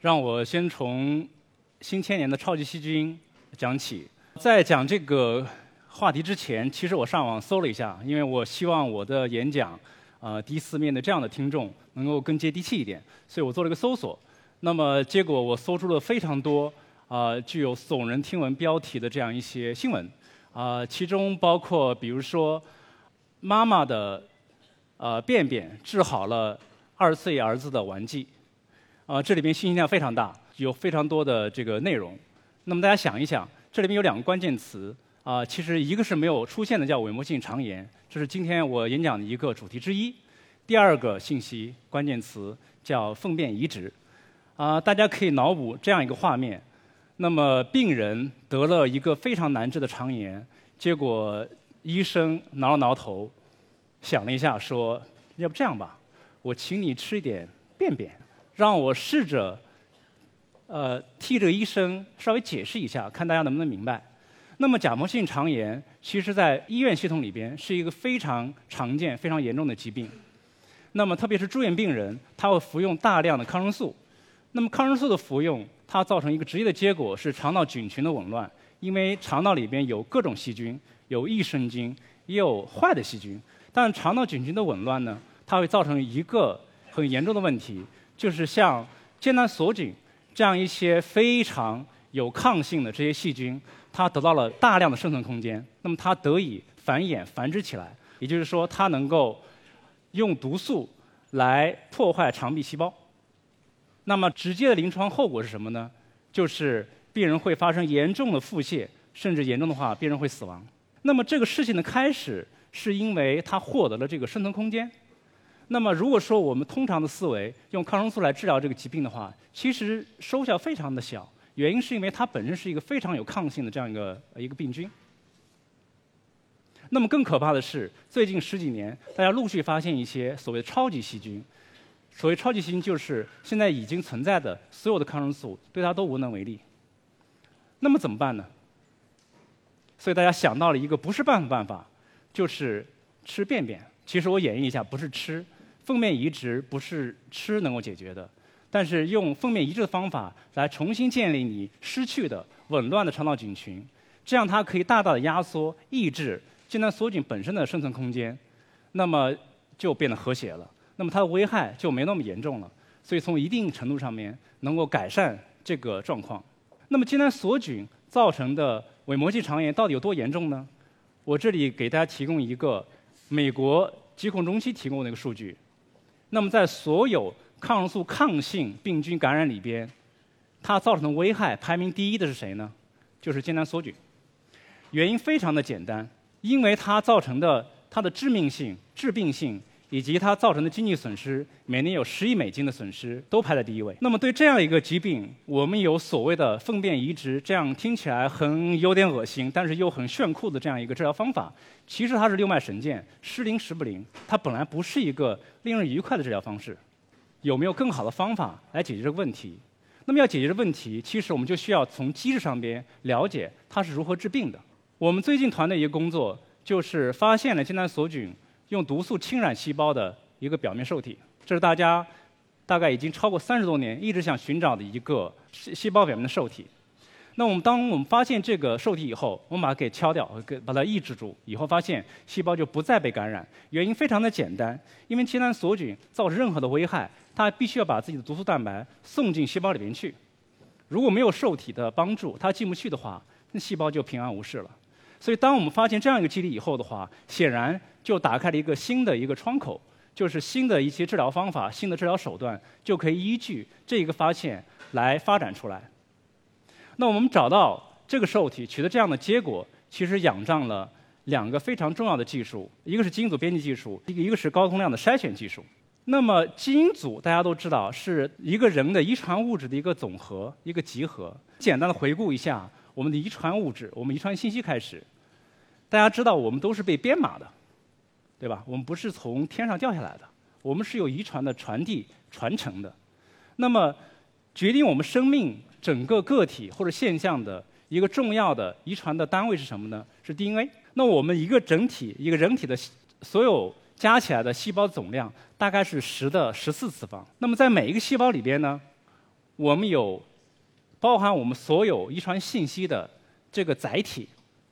让我先从新千年的超级细菌讲起。在讲这个话题之前，其实我上网搜了一下，因为我希望我的演讲，呃，第一次面对这样的听众能够更接地气一点，所以我做了一个搜索。那么结果我搜出了非常多啊具有耸人听闻标题的这样一些新闻，啊，其中包括比如说妈妈的呃便便治好了二岁儿子的顽疾，啊，这里边信息量非常大，有非常多的这个内容。那么大家想一想。这里面有两个关键词啊，其实一个是没有出现的，叫伪膜性肠炎，这是今天我演讲的一个主题之一。第二个信息关键词叫粪便移植，啊，大家可以脑补这样一个画面：那么病人得了一个非常难治的肠炎，结果医生挠了挠头，想了一下说：“要不这样吧，我请你吃一点便便，让我试着。”呃，替这个医生稍微解释一下，看大家能不能明白。那么，假膜性肠炎其实在医院系统里边是一个非常常见、非常严重的疾病。那么，特别是住院病人，他会服用大量的抗生素。那么，抗生素的服用，它造成一个直接的结果是肠道菌群的紊乱，因为肠道里边有各种细菌，有益生菌，也有坏的细菌。但肠道菌群的紊乱呢，它会造成一个很严重的问题，就是像艰难锁菌。这样一些非常有抗性的这些细菌，它得到了大量的生存空间，那么它得以繁衍繁殖起来。也就是说，它能够用毒素来破坏肠壁细胞。那么直接的临床后果是什么呢？就是病人会发生严重的腹泻，甚至严重的话，病人会死亡。那么这个事情的开始，是因为他获得了这个生存空间。那么，如果说我们通常的思维用抗生素来治疗这个疾病的话，其实收效非常的小。原因是因为它本身是一个非常有抗性的这样一个一个病菌。那么更可怕的是，最近十几年，大家陆续发现一些所谓超级细菌。所谓超级细菌，就是现在已经存在的所有的抗生素对它都无能为力。那么怎么办呢？所以大家想到了一个不是办法办法，就是吃便便。其实我演绎一下，不是吃。粪便移植不是吃能够解决的，但是用粪便移植的方法来重新建立你失去的紊乱的肠道菌群，这样它可以大大的压缩、抑制艰难梭菌本身的生存空间，那么就变得和谐了，那么它的危害就没那么严重了，所以从一定程度上面能够改善这个状况。那么艰难梭菌造成的伪膜性肠炎到底有多严重呢？我这里给大家提供一个美国疾控中心提供的一个数据。那么，在所有抗生素抗性病菌感染里边，它造成的危害排名第一的是谁呢？就是艰难梭菌。原因非常的简单，因为它造成的它的致命性、致病性以及它造成的经济损失，每年有十亿美金的损失都排在第一位。那么，对这样一个疾病，我们有所谓的粪便移植，这样听起来很有点恶心，但是又很炫酷的这样一个治疗方法。其实它是六脉神剑，时灵时不灵。它本来不是一个令人愉快的治疗方式。有没有更好的方法来解决这个问题？那么要解决这个问题，其实我们就需要从机制上边了解它是如何治病的。我们最近团队一个工作，就是发现了艰难梭菌用毒素侵染细胞的一个表面受体。这是大家大概已经超过三十多年一直想寻找的一个细细胞表面的受体。那我们当我们发现这个受体以后，我们把它给敲掉，给把它抑制住，以后发现细胞就不再被感染。原因非常的简单，因为艰难梭菌造成任何的危害，它必须要把自己的毒素蛋白送进细胞里面去。如果没有受体的帮助，它进不去的话，那细胞就平安无事了。所以，当我们发现这样一个机理以后的话，显然就打开了一个新的一个窗口，就是新的一些治疗方法、新的治疗手段就可以依据这一个发现来发展出来。那我们找到这个受体，取得这样的结果，其实仰仗了两个非常重要的技术，一个是基因组编辑技术，一个一个是高通量的筛选技术。那么基因组大家都知道是一个人的遗传物质的一个总和、一个集合。简单的回顾一下我们的遗传物质，我们遗传信息开始，大家知道我们都是被编码的，对吧？我们不是从天上掉下来的，我们是有遗传的传递传承的。那么决定我们生命。整个个体或者现象的一个重要的遗传的单位是什么呢？是 DNA。那我们一个整体一个人体的所有加起来的细胞总量大概是十的十四次方。那么在每一个细胞里边呢，我们有包含我们所有遗传信息的这个载体，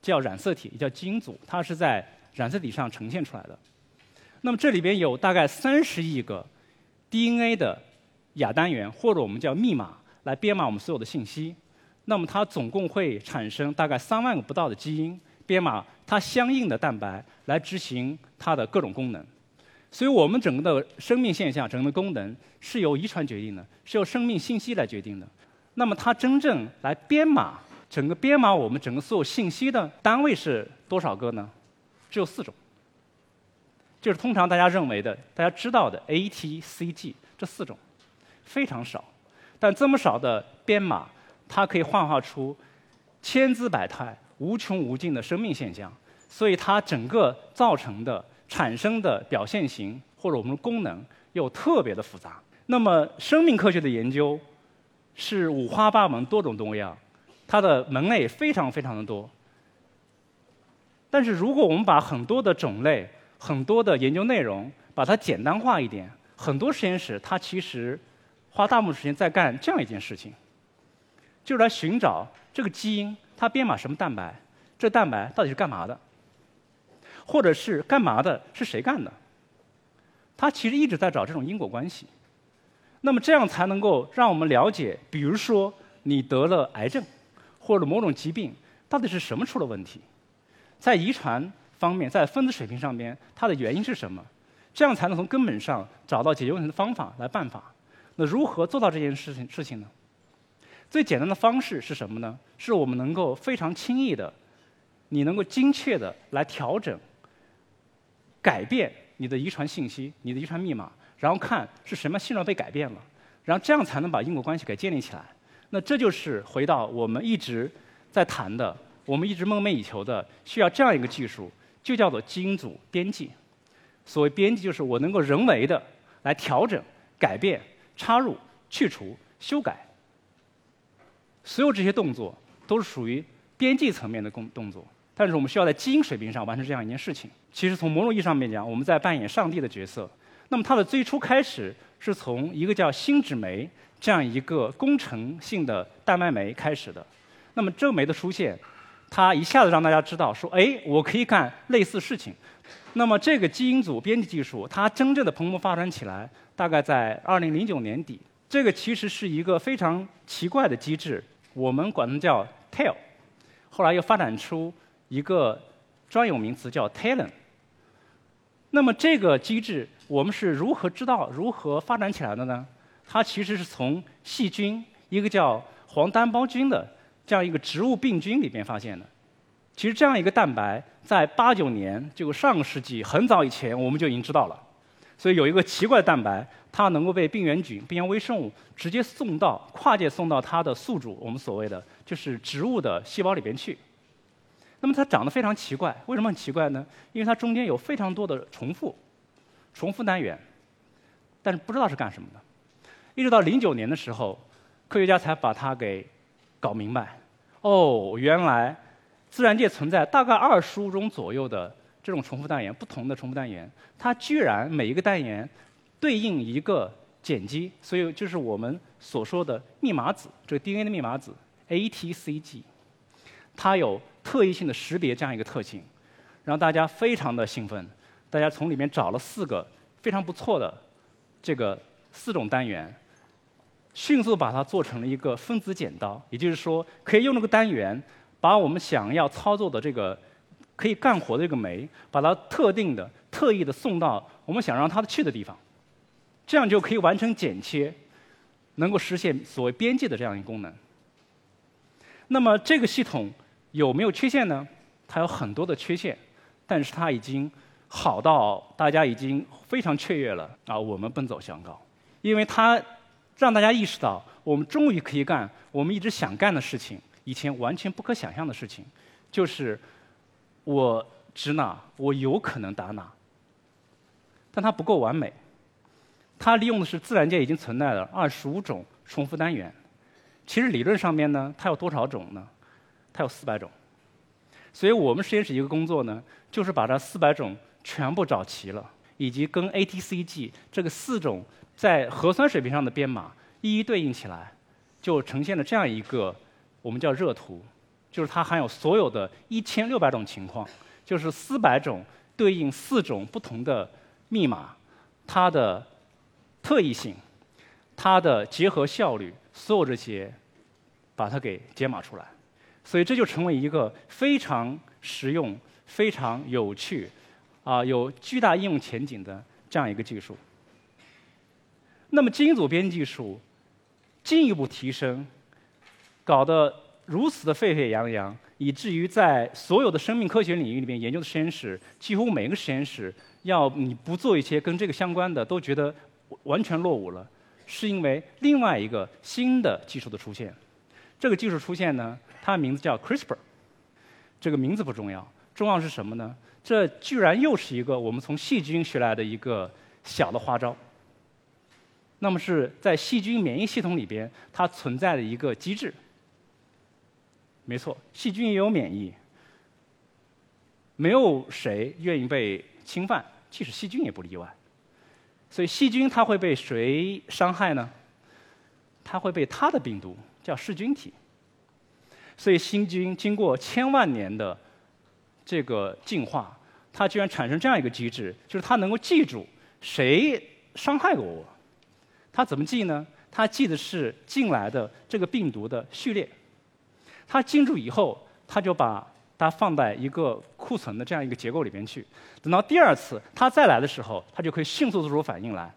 叫染色体，也叫基因组，它是在染色体上呈现出来的。那么这里边有大概三十亿个 DNA 的亚单元，或者我们叫密码，来编码我们所有的信息。那么它总共会产生大概三万个不到的基因，编码它相应的蛋白，来执行它的各种功能。所以我们整个的生命现象、整个的功能是由遗传决定的，是由生命信息来决定的。那么它真正来编码整个编码我们整个所有信息的单位是多少个呢？只有四种，就是通常大家认为的、大家知道的 A、T、C、G 这四种，非常少。但这么少的编码，它可以幻化出千姿百态、无穷无尽的生命现象。所以它整个造成的。产生的表现型或者我们的功能又特别的复杂。那么生命科学的研究是五花八门、多种多样，它的门类非常非常的多。但是如果我们把很多的种类、很多的研究内容把它简单化一点，很多实验室它其实花大部分时间在干这样一件事情，就是来寻找这个基因它编码什么蛋白，这蛋白到底是干嘛的。或者是干嘛的？是谁干的？他其实一直在找这种因果关系。那么这样才能够让我们了解，比如说你得了癌症，或者某种疾病，到底是什么出了问题？在遗传方面，在分子水平上面，它的原因是什么？这样才能从根本上找到解决问题的方法来办法。那如何做到这件事情事情呢？最简单的方式是什么呢？是我们能够非常轻易的，你能够精确的来调整。改变你的遗传信息，你的遗传密码，然后看是什么信号被改变了，然后这样才能把因果关系给建立起来。那这就是回到我们一直在谈的，我们一直梦寐以求的，需要这样一个技术，就叫做基因组编辑。所谓编辑，就是我能够人为的来调整、改变、插入、去除、修改，所有这些动作都是属于编辑层面的工动作。但是我们需要在基因水平上完成这样一件事情。其实从某种意义上面讲，我们在扮演上帝的角色。那么它的最初开始是从一个叫心脂酶这样一个工程性的蛋白酶开始的。那么这个酶的出现，它一下子让大家知道说，哎，我可以干类似事情。那么这个基因组编辑技术，它真正的蓬勃发展起来，大概在2009年底。这个其实是一个非常奇怪的机制，我们管它叫 TAIL，后来又发展出。一个专有名词叫 talent。那么这个机制我们是如何知道、如何发展起来的呢？它其实是从细菌一个叫黄单胞菌的这样一个植物病菌里边发现的。其实这样一个蛋白在八九年，就上个世纪很早以前我们就已经知道了。所以有一个奇怪的蛋白，它能够被病原菌、病原微生物直接送到跨界送到它的宿主，我们所谓的就是植物的细胞里边去。那么它长得非常奇怪，为什么很奇怪呢？因为它中间有非常多的重复，重复单元，但是不知道是干什么的。一直到零九年的时候，科学家才把它给搞明白。哦，原来自然界存在大概二十五种左右的这种重复单元，不同的重复单元，它居然每一个单元对应一个碱基，所以就是我们所说的密码子，这个 DNA 的密码子 ATCG，它有。特异性的识别这样一个特性，让大家非常的兴奋。大家从里面找了四个非常不错的这个四种单元，迅速把它做成了一个分子剪刀。也就是说，可以用这个单元把我们想要操作的这个可以干活的这个酶，把它特定的、特意的送到我们想让它去的地方，这样就可以完成剪切，能够实现所谓边界的这样一个功能。那么这个系统。有没有缺陷呢？它有很多的缺陷，但是它已经好到大家已经非常雀跃了啊！我们奔走相告，因为它让大家意识到，我们终于可以干我们一直想干的事情，以前完全不可想象的事情，就是我指哪，我有可能打哪，但它不够完美。它利用的是自然界已经存在的二十五种重复单元，其实理论上面呢，它有多少种呢？它有四百种，所以我们实验室一个工作呢，就是把这四百种全部找齐了，以及跟 ATCG 这个四种在核酸水平上的编码一一对应起来，就呈现了这样一个我们叫热图，就是它含有所有的一千六百种情况，就是四百种对应四种不同的密码，它的特异性，它的结合效率，所有这些，把它给解码出来。所以这就成为一个非常实用、非常有趣，啊，有巨大应用前景的这样一个技术。那么基因组编辑技术进一步提升，搞得如此的沸沸扬扬，以至于在所有的生命科学领域里面研究的实验室，几乎每个实验室要你不做一些跟这个相关的，都觉得完全落伍了，是因为另外一个新的技术的出现。这个技术出现呢？它的名字叫 CRISPR，这个名字不重要，重要是什么呢？这居然又是一个我们从细菌学来的一个小的花招。那么是在细菌免疫系统里边，它存在的一个机制。没错，细菌也有免疫，没有谁愿意被侵犯，即使细菌也不例外。所以细菌它会被谁伤害呢？它会被它的病毒，叫噬菌体。所以，新菌经过千万年的这个进化，它居然产生这样一个机制，就是它能够记住谁伤害过我。它怎么记呢？它记的是进来的这个病毒的序列。它进入以后，它就把它放在一个库存的这样一个结构里边去。等到第二次它再来的时候，它就可以迅速做出反应来。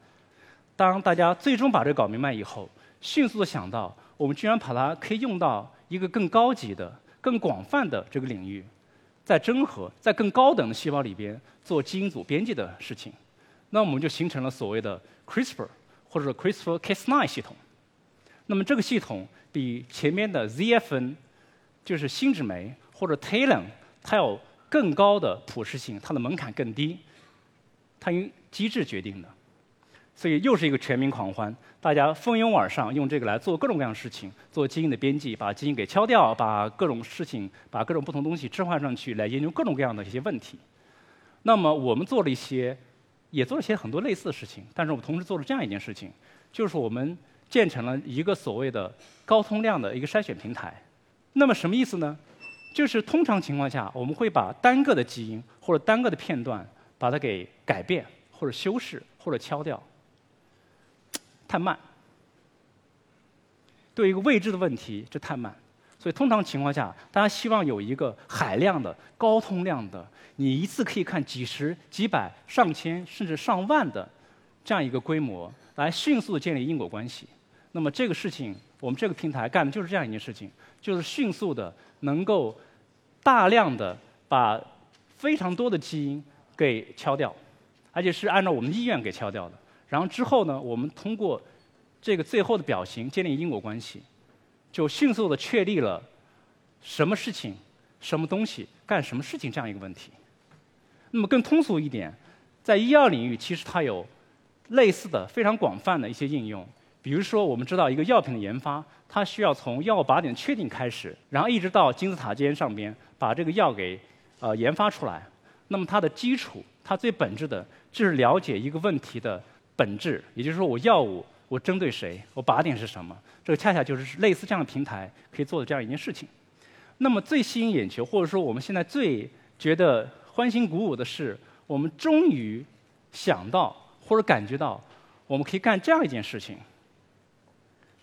当大家最终把这个搞明白以后，迅速的想到，我们居然把它可以用到。一个更高级的、更广泛的这个领域，在真核、在更高等的细胞里边做基因组编辑的事情，那我们就形成了所谓的 CRISPR 或者 CRISPR-Cas9 系统。那么这个系统比前面的 ZFN，就是心脂酶或者 TALEN，它有更高的普适性，它的门槛更低，它因机制决定的。所以又是一个全民狂欢，大家蜂拥而上，用这个来做各种各样的事情，做基因的编辑，把基因给敲掉，把各种事情，把各种不同东西置换上去，来研究各种各样的一些问题。那么我们做了一些，也做了一些很多类似的事情，但是我们同时做了这样一件事情，就是我们建成了一个所谓的高通量的一个筛选平台。那么什么意思呢？就是通常情况下，我们会把单个的基因或者单个的片段，把它给改变或者修饰或者敲掉。太慢，对一个未知的问题，这太慢。所以通常情况下，大家希望有一个海量的、高通量的，你一次可以看几十、几百、上千甚至上万的这样一个规模，来迅速的建立因果关系。那么这个事情，我们这个平台干的就是这样一件事情，就是迅速的能够大量的把非常多的基因给敲掉，而且是按照我们意愿给敲掉的。然后之后呢，我们通过这个最后的表型建立因果关系，就迅速的确立了什么事情、什么东西干什么事情这样一个问题。那么更通俗一点，在医药领域，其实它有类似的非常广泛的一些应用。比如说，我们知道一个药品的研发，它需要从药物靶点确定开始，然后一直到金字塔尖上边把这个药给呃研发出来。那么它的基础，它最本质的就是了解一个问题的。本质，也就是说，我药物我针对谁，我靶点是什么？这个恰恰就是类似这样的平台可以做的这样一件事情。那么最吸引眼球，或者说我们现在最觉得欢欣鼓舞的是，我们终于想到或者感觉到，我们可以干这样一件事情，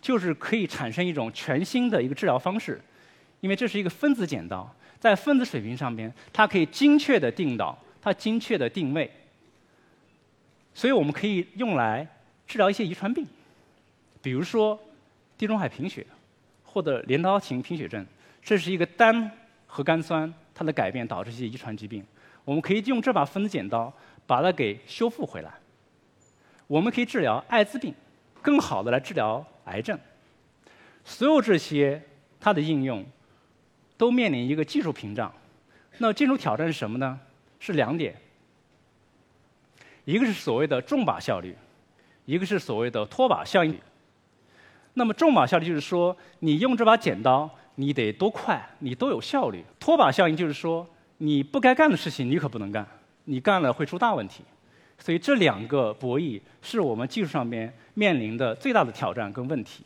就是可以产生一种全新的一个治疗方式，因为这是一个分子剪刀，在分子水平上边，它可以精确的定导，它精确的定位。所以我们可以用来治疗一些遗传病，比如说地中海贫血或者镰刀型贫血症，这是一个单核苷酸它的改变导致一些遗传疾病。我们可以用这把分子剪刀把它给修复回来。我们可以治疗艾滋病，更好的来治疗癌症。所有这些它的应用都面临一个技术屏障。那技术挑战是什么呢？是两点。一个是所谓的重靶效率，一个是所谓的拖把效应。那么重靶效率就是说，你用这把剪刀，你得多快，你都有效率。拖把效应就是说，你不该干的事情你可不能干，你干了会出大问题。所以这两个博弈是我们技术上面面临的最大的挑战跟问题。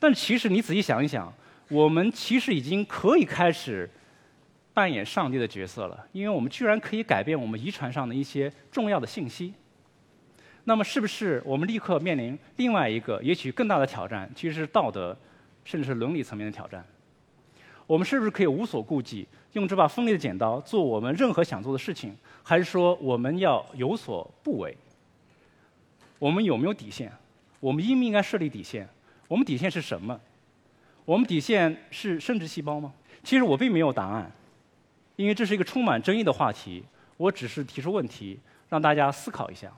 但其实你仔细想一想，我们其实已经可以开始扮演上帝的角色了，因为我们居然可以改变我们遗传上的一些重要的信息。那么，是不是我们立刻面临另外一个也许更大的挑战？其实是道德，甚至是伦理层面的挑战。我们是不是可以无所顾忌，用这把锋利的剪刀做我们任何想做的事情？还是说我们要有所不为？我们有没有底线？我们应不应该设立底线？我们底线是什么？我们底线是生殖细胞吗？其实我并没有答案，因为这是一个充满争议的话题。我只是提出问题，让大家思考一下。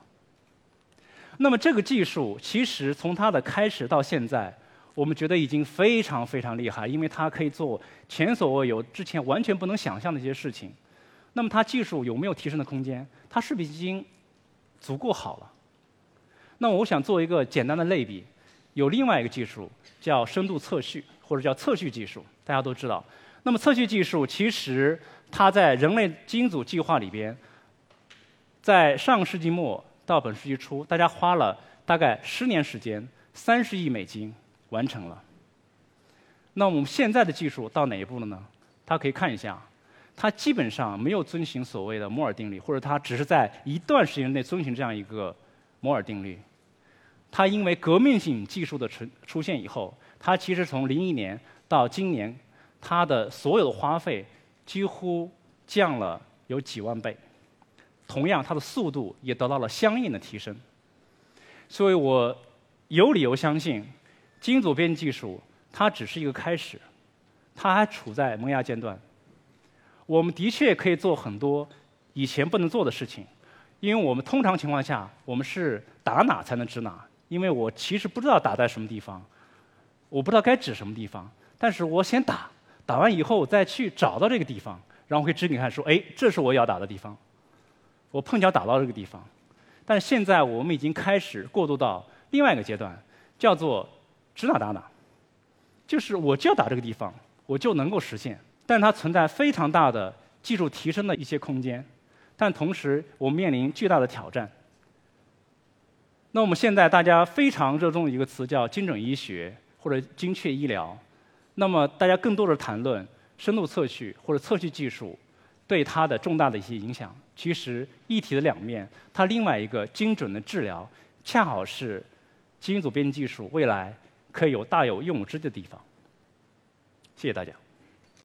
那么这个技术其实从它的开始到现在，我们觉得已经非常非常厉害，因为它可以做前所未有、之前完全不能想象的一些事情。那么它技术有没有提升的空间？它是不是已经足够好了？那么我想做一个简单的类比。有另外一个技术叫深度测序，或者叫测序技术，大家都知道。那么测序技术其实它在人类基因组计划里边，在上个世纪末到本世纪初，大家花了大概十年时间，三十亿美金完成了。那我们现在的技术到哪一步了呢？大家可以看一下，它基本上没有遵循所谓的摩尔定律，或者它只是在一段时间内遵循这样一个摩尔定律。它因为革命性技术的出出现以后，它其实从零一年到今年，它的所有的花费几乎降了有几万倍，同样它的速度也得到了相应的提升。所以我有理由相信，基因组编辑技术它只是一个开始，它还处在萌芽阶段。我们的确可以做很多以前不能做的事情，因为我们通常情况下我们是打哪才能指哪。因为我其实不知道打在什么地方，我不知道该指什么地方，但是我先打，打完以后再去找到这个地方，然后会指给你看，说，哎，这是我要打的地方，我碰巧打到这个地方。但现在我们已经开始过渡到另外一个阶段，叫做指哪打哪，就是我就要打这个地方，我就能够实现。但它存在非常大的技术提升的一些空间，但同时我们面临巨大的挑战。那我们现在大家非常热衷的一个词叫精准医学或者精确医疗。那么大家更多的谈论深度测序或者测序技术对它的重大的一些影响。其实一体的两面，它另外一个精准的治疗，恰好是基因组编辑技术未来可以有大有用之的地方。谢谢大家。